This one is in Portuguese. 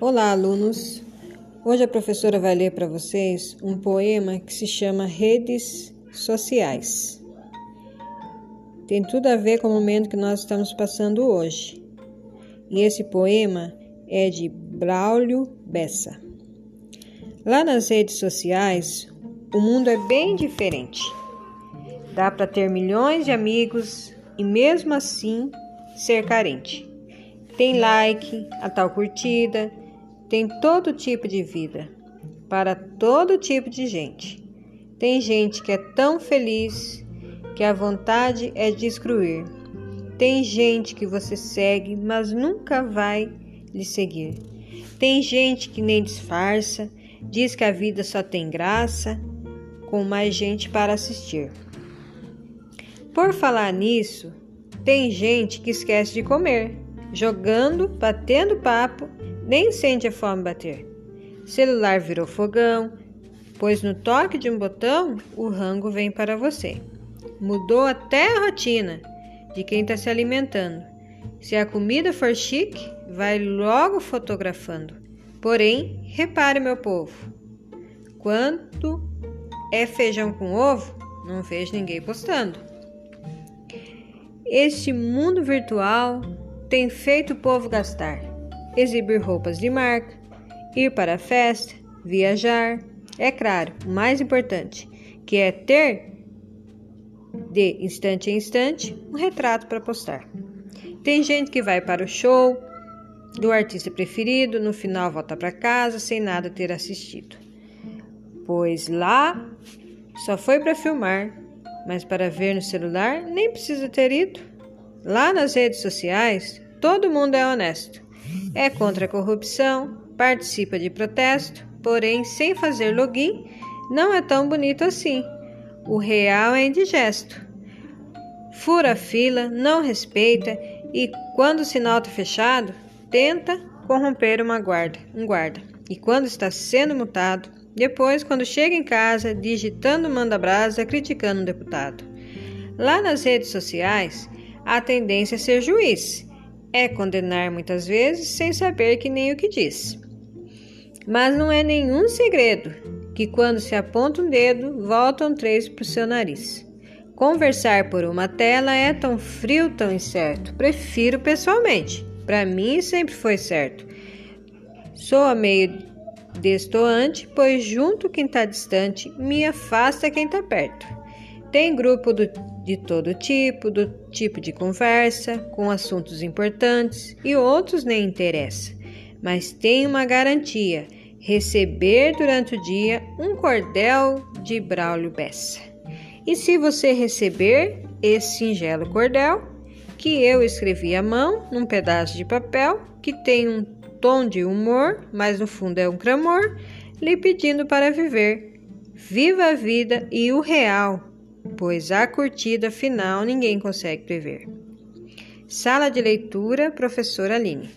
Olá, alunos! Hoje a professora vai ler para vocês um poema que se chama Redes Sociais. Tem tudo a ver com o momento que nós estamos passando hoje. E esse poema é de Braulio Bessa. Lá nas redes sociais, o mundo é bem diferente. Dá para ter milhões de amigos e mesmo assim ser carente. Tem like, a tal curtida, tem todo tipo de vida, para todo tipo de gente. Tem gente que é tão feliz que a vontade é de excluir. Tem gente que você segue, mas nunca vai lhe seguir. Tem gente que nem disfarça, diz que a vida só tem graça, com mais gente para assistir. Por falar nisso, tem gente que esquece de comer, jogando, batendo papo nem sente a fome bater. Celular virou fogão, pois no toque de um botão o rango vem para você. Mudou até a rotina de quem está se alimentando. Se a comida for chique, vai logo fotografando. Porém, repare, meu povo, quando é feijão com ovo, não vejo ninguém postando. Este mundo virtual tem feito o povo gastar exibir roupas de marca, ir para a festa, viajar. É claro, o mais importante, que é ter de instante em instante um retrato para postar. Tem gente que vai para o show do artista preferido, no final volta para casa sem nada ter assistido. Pois lá só foi para filmar, mas para ver no celular nem precisa ter ido. Lá nas redes sociais, todo mundo é honesto é contra a corrupção, participa de protesto, porém, sem fazer login, não é tão bonito assim. O real é indigesto. Fura a fila, não respeita e, quando o sinal está fechado, tenta corromper uma guarda, um guarda. E quando está sendo multado, depois, quando chega em casa, digitando manda-brasa, criticando um deputado. Lá nas redes sociais, a tendência é ser juiz é condenar muitas vezes sem saber que nem o que diz. Mas não é nenhum segredo que quando se aponta um dedo, voltam três para o seu nariz. Conversar por uma tela é tão frio, tão incerto. Prefiro pessoalmente. Para mim sempre foi certo. Sou a meio destoante, pois junto quem está distante me afasta quem está perto. Tem grupo do de todo tipo, do tipo de conversa, com assuntos importantes e outros nem interessa. Mas tem uma garantia: receber durante o dia um cordel de Braulio Bessa. E se você receber esse singelo cordel, que eu escrevi à mão num pedaço de papel que tem um tom de humor, mas no fundo é um clamor, lhe pedindo para viver. Viva a vida e o real pois a curtida final ninguém consegue prever. Sala de leitura, professora Aline.